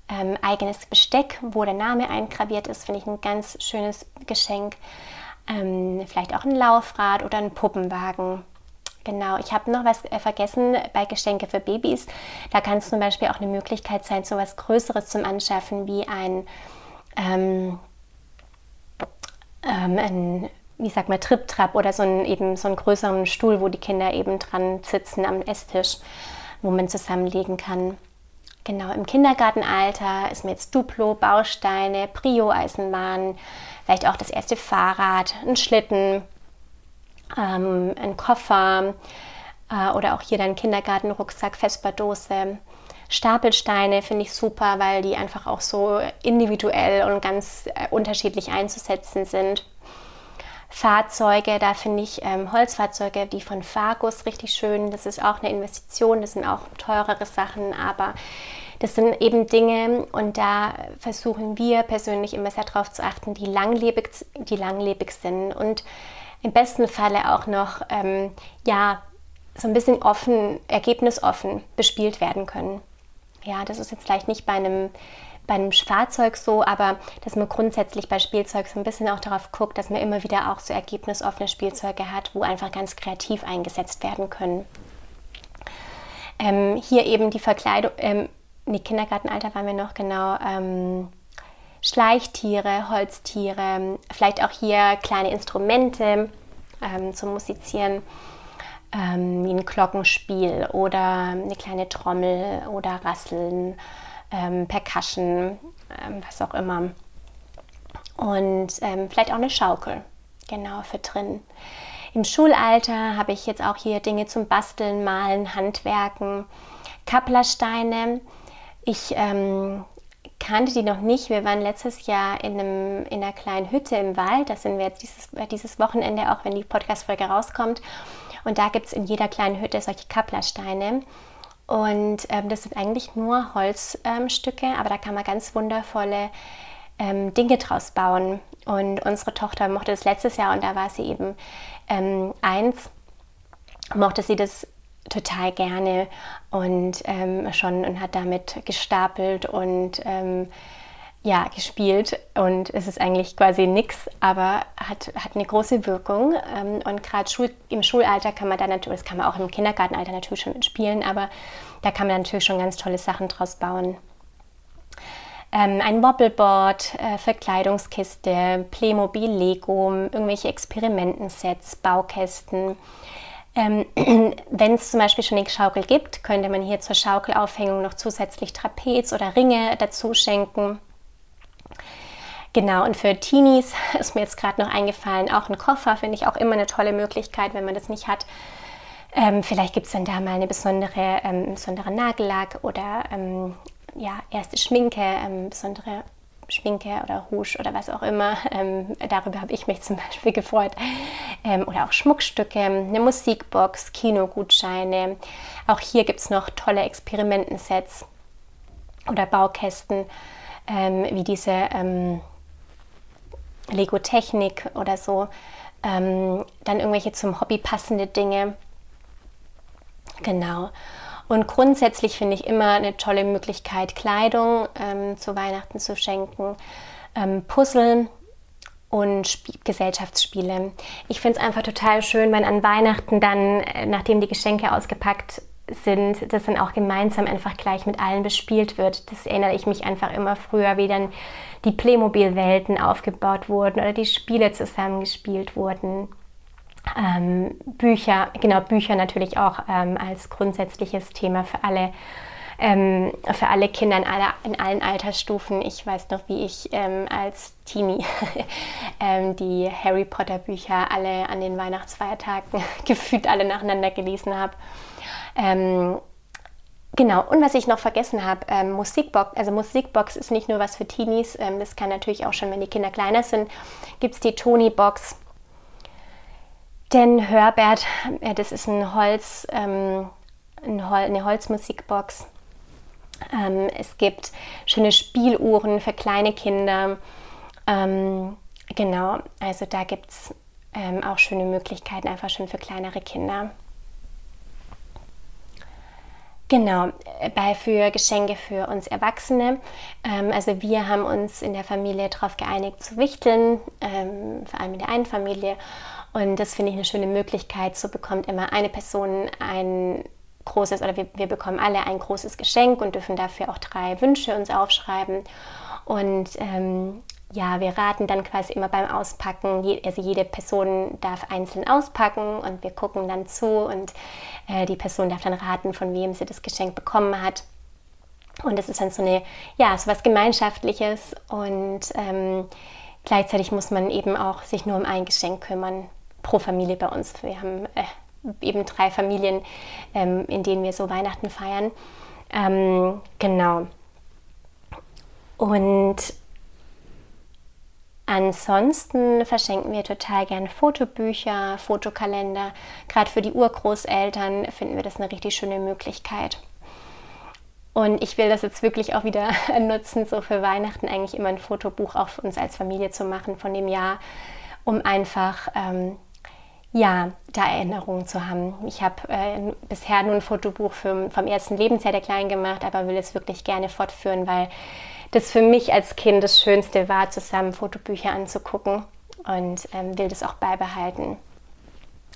Ähm, eigenes Besteck, wo der Name eingraviert ist, finde ich ein ganz schönes Geschenk ähm, vielleicht auch ein Laufrad oder ein Puppenwagen. Genau, ich habe noch was äh, vergessen bei Geschenke für Babys. Da kann es zum Beispiel auch eine Möglichkeit sein, so was Größeres zum Anschaffen wie ein, ähm, ähm, ein wie sagt man, Trip-Trap oder so einen, eben so einen größeren Stuhl, wo die Kinder eben dran sitzen am Esstisch, wo man zusammenlegen kann. Genau, im Kindergartenalter ist mir jetzt Duplo, Bausteine, Prio-Eisenbahn, vielleicht auch das erste Fahrrad, ein Schlitten, ähm, ein Koffer äh, oder auch hier dein Kindergartenrucksack, Vesperdose. Stapelsteine finde ich super, weil die einfach auch so individuell und ganz äh, unterschiedlich einzusetzen sind. Fahrzeuge, da finde ich ähm, Holzfahrzeuge, die von Fagus richtig schön. Das ist auch eine Investition, das sind auch teurere Sachen, aber das sind eben Dinge und da versuchen wir persönlich immer sehr darauf zu achten, die langlebig, die langlebig sind und im besten Falle auch noch ähm, ja so ein bisschen offen, ergebnisoffen bespielt werden können. Ja, das ist jetzt vielleicht nicht bei einem bei einem Fahrzeug so, aber dass man grundsätzlich bei Spielzeug so ein bisschen auch darauf guckt, dass man immer wieder auch so ergebnisoffene Spielzeuge hat, wo einfach ganz kreativ eingesetzt werden können. Ähm, hier eben die Verkleidung, ähm, nee, Kindergartenalter waren wir noch genau. Ähm, Schleichtiere, Holztiere, vielleicht auch hier kleine Instrumente ähm, zum Musizieren, ähm, wie ein Glockenspiel oder eine kleine Trommel oder Rasseln ähm, Percussion, ähm, was auch immer. Und ähm, vielleicht auch eine Schaukel, genau, für drin. Im Schulalter habe ich jetzt auch hier Dinge zum Basteln, Malen, Handwerken, Kapplersteine. Ich ähm, kannte die noch nicht. Wir waren letztes Jahr in, einem, in einer kleinen Hütte im Wald. Da sind wir jetzt dieses, dieses Wochenende, auch wenn die Podcast-Folge rauskommt. Und da gibt es in jeder kleinen Hütte solche Kapplersteine. Und ähm, das sind eigentlich nur Holzstücke, ähm, aber da kann man ganz wundervolle ähm, Dinge draus bauen. Und unsere Tochter mochte das letztes Jahr und da war sie eben ähm, eins, mochte sie das total gerne und ähm, schon und hat damit gestapelt und ähm, ja, gespielt und es ist eigentlich quasi nichts, aber hat, hat eine große Wirkung. Ähm, und gerade Schul im Schulalter kann man da natürlich, das kann man auch im Kindergartenalter natürlich schon spielen, aber da kann man natürlich schon ganz tolle Sachen draus bauen. Ähm, ein Wobbleboard, äh, Verkleidungskiste, Playmobil, Lego, irgendwelche Experimentensets, Baukästen. Ähm, Wenn es zum Beispiel schon eine Schaukel gibt, könnte man hier zur Schaukelaufhängung noch zusätzlich Trapez oder Ringe dazu schenken. Genau, und für Teenies ist mir jetzt gerade noch eingefallen, auch ein Koffer finde ich auch immer eine tolle Möglichkeit, wenn man das nicht hat. Ähm, vielleicht gibt es dann da mal eine besondere, ähm, besondere Nagellack oder ähm, ja, erste Schminke, ähm, besondere Schminke oder Rouge oder was auch immer. Ähm, darüber habe ich mich zum Beispiel gefreut. Ähm, oder auch Schmuckstücke, eine Musikbox, Kinogutscheine. Auch hier gibt es noch tolle Experimentensets oder Baukästen, wie diese Lego Technik oder so. Ähm, dann irgendwelche zum Hobby passende Dinge. Genau. Und grundsätzlich finde ich immer eine tolle Möglichkeit, Kleidung ähm, zu Weihnachten zu schenken, ähm, Puzzle und Sp Gesellschaftsspiele. Ich finde es einfach total schön, wenn an Weihnachten dann, äh, nachdem die Geschenke ausgepackt sind, das dann auch gemeinsam einfach gleich mit allen bespielt wird. Das erinnere ich mich einfach immer früher, wie dann die Playmobil-Welten aufgebaut wurden oder die Spiele zusammengespielt wurden. Ähm, Bücher, genau, Bücher natürlich auch ähm, als grundsätzliches Thema für alle, ähm, für alle Kinder in, aller, in, allen Altersstufen. Ich weiß noch, wie ich ähm, als Teenie ähm, die Harry Potter Bücher alle an den Weihnachtsfeiertagen gefühlt alle nacheinander gelesen habe. Ähm, Genau, und was ich noch vergessen habe, ähm, Musikbox, also Musikbox ist nicht nur was für Teenies, ähm, das kann natürlich auch schon, wenn die Kinder kleiner sind, gibt es die Tony-Box. Denn Hörbert, äh, das ist ein Holz, ähm, ein Hol eine Holzmusikbox. Ähm, es gibt schöne Spieluhren für kleine Kinder. Ähm, genau, also da gibt es ähm, auch schöne Möglichkeiten, einfach schon für kleinere Kinder. Genau, äh, bei für Geschenke für uns Erwachsene. Ähm, also wir haben uns in der Familie darauf geeinigt zu wichteln, ähm, vor allem in der einen Familie. Und das finde ich eine schöne Möglichkeit. So bekommt immer eine Person ein großes, oder wir, wir bekommen alle ein großes Geschenk und dürfen dafür auch drei Wünsche uns aufschreiben. Und ähm, ja, wir raten dann quasi immer beim Auspacken, also jede Person darf einzeln auspacken und wir gucken dann zu und äh, die Person darf dann raten, von wem sie das Geschenk bekommen hat. Und es ist dann so eine, ja, so was Gemeinschaftliches und ähm, gleichzeitig muss man eben auch sich nur um ein Geschenk kümmern pro Familie bei uns. Wir haben äh, eben drei Familien, ähm, in denen wir so Weihnachten feiern. Ähm, genau. Und Ansonsten verschenken wir total gern Fotobücher, Fotokalender. Gerade für die Urgroßeltern finden wir das eine richtig schöne Möglichkeit. Und ich will das jetzt wirklich auch wieder nutzen, so für Weihnachten eigentlich immer ein Fotobuch auch für uns als Familie zu machen von dem Jahr, um einfach ähm, ja, da Erinnerungen zu haben. Ich habe äh, bisher nur ein Fotobuch für, vom ersten Lebensjahr der Kleinen gemacht, aber will es wirklich gerne fortführen, weil das für mich als Kind das Schönste war, zusammen Fotobücher anzugucken und ähm, will das auch beibehalten.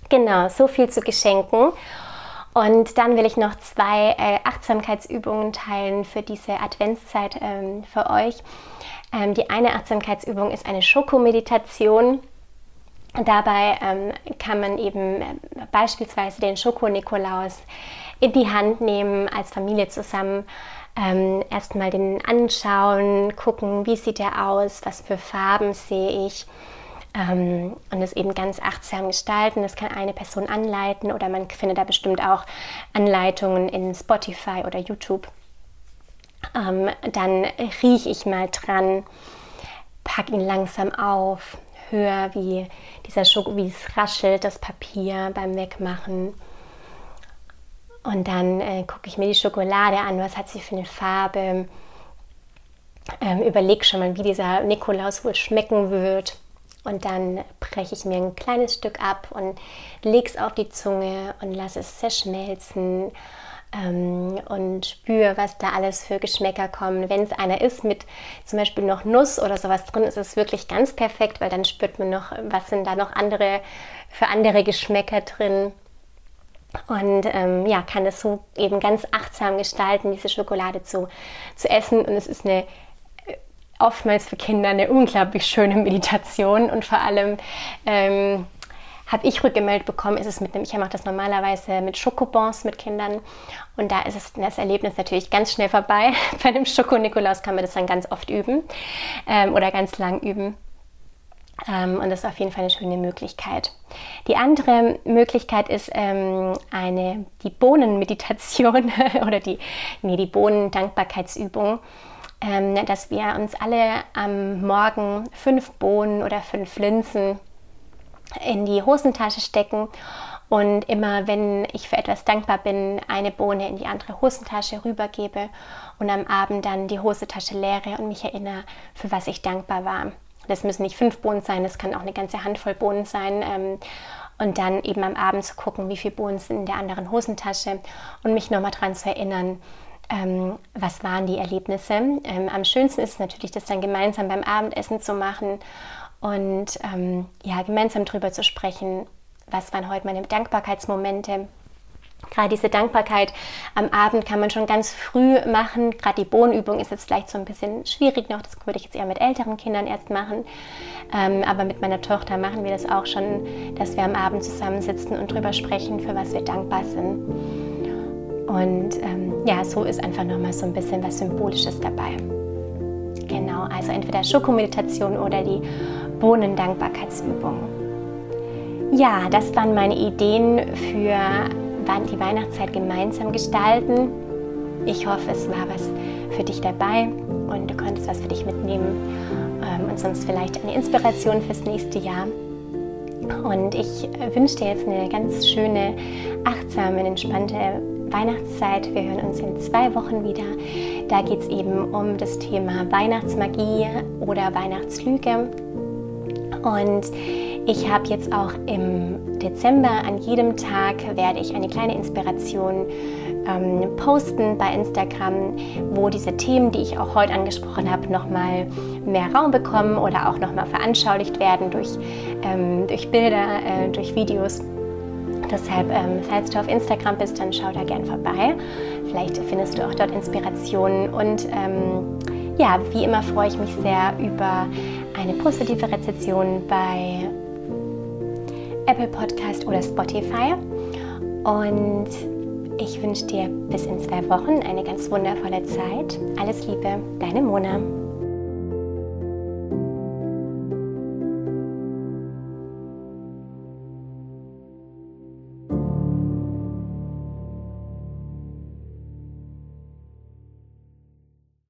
Genau, so viel zu Geschenken. Und dann will ich noch zwei äh, Achtsamkeitsübungen teilen für diese Adventszeit ähm, für euch. Ähm, die eine Achtsamkeitsübung ist eine Schokomeditation. Dabei ähm, kann man eben äh, beispielsweise den Schoko-Nikolaus in die Hand nehmen, als Familie zusammen ähm, erstmal den anschauen, gucken, wie sieht er aus, was für Farben sehe ich ähm, und es eben ganz achtsam gestalten. Das kann eine Person anleiten oder man findet da bestimmt auch Anleitungen in Spotify oder YouTube. Ähm, dann rieche ich mal dran, packe ihn langsam auf, höre, wie dieser Schoko, wie es raschelt, das Papier beim Wegmachen. Und dann äh, gucke ich mir die Schokolade an, was hat sie für eine Farbe. Ähm, überlege schon mal, wie dieser Nikolaus wohl schmecken wird. Und dann breche ich mir ein kleines Stück ab und lege es auf die Zunge und lasse es zerschmelzen. ähm, und spüre, was da alles für Geschmäcker kommen. Wenn es einer ist mit zum Beispiel noch Nuss oder sowas drin, ist es wirklich ganz perfekt, weil dann spürt man noch, was sind da noch andere für andere Geschmäcker drin. Und ähm, ja, kann es so eben ganz achtsam gestalten, diese Schokolade zu, zu essen. Und es ist eine oftmals für Kinder eine unglaublich schöne Meditation und vor allem ähm, habe ich rückgemeldet bekommen, ist es mit einem, ich mache das normalerweise mit Schokobons mit Kindern und da ist es das Erlebnis natürlich ganz schnell vorbei. Bei einem Schoko-Nikolaus kann man das dann ganz oft üben ähm, oder ganz lang üben. Ähm, und das ist auf jeden Fall eine schöne Möglichkeit. Die andere Möglichkeit ist ähm, eine, die Bohnenmeditation oder die, nee, die Bohnendankbarkeitsübung ähm, dass wir uns alle am Morgen fünf Bohnen oder fünf Linsen in die Hosentasche stecken und immer, wenn ich für etwas dankbar bin, eine Bohne in die andere Hosentasche rübergebe und am Abend dann die Hosentasche leere und mich erinnere, für was ich dankbar war. Das müssen nicht fünf Bohnen sein, das kann auch eine ganze Handvoll Bohnen sein. Ähm, und dann eben am Abend zu gucken, wie viele Bohnen sind in der anderen Hosentasche und mich nochmal daran zu erinnern, ähm, was waren die Erlebnisse. Ähm, am schönsten ist es natürlich, das dann gemeinsam beim Abendessen zu machen und ähm, ja, gemeinsam darüber zu sprechen, was waren heute meine Dankbarkeitsmomente. Gerade diese Dankbarkeit am Abend kann man schon ganz früh machen. Gerade die Bohnenübung ist jetzt vielleicht so ein bisschen schwierig noch. Das würde ich jetzt eher mit älteren Kindern erst machen. Ähm, aber mit meiner Tochter machen wir das auch schon, dass wir am Abend zusammensitzen und darüber sprechen, für was wir dankbar sind. Und ähm, ja, so ist einfach nochmal so ein bisschen was Symbolisches dabei. Genau, also entweder Schokomeditation oder die Bohnendankbarkeitsübung. Ja, das waren meine Ideen für die Weihnachtszeit gemeinsam gestalten. Ich hoffe, es war was für dich dabei und du konntest was für dich mitnehmen ähm, und sonst vielleicht eine Inspiration fürs nächste Jahr. Und ich wünsche dir jetzt eine ganz schöne, achtsame, entspannte Weihnachtszeit. Wir hören uns in zwei Wochen wieder. Da geht es eben um das Thema Weihnachtsmagie oder Weihnachtslüge. Und ich habe jetzt auch im Dezember an jedem Tag werde ich eine kleine Inspiration ähm, posten bei Instagram, wo diese Themen, die ich auch heute angesprochen habe, nochmal mehr Raum bekommen oder auch nochmal veranschaulicht werden durch, ähm, durch Bilder, äh, durch Videos. Deshalb, ähm, falls du auf Instagram bist, dann schau da gern vorbei. Vielleicht findest du auch dort Inspirationen. Und ähm, ja, wie immer freue ich mich sehr über eine positive Rezession bei Apple Podcast oder Spotify. Und ich wünsche dir bis in zwei Wochen eine ganz wundervolle Zeit. Alles Liebe, deine Mona.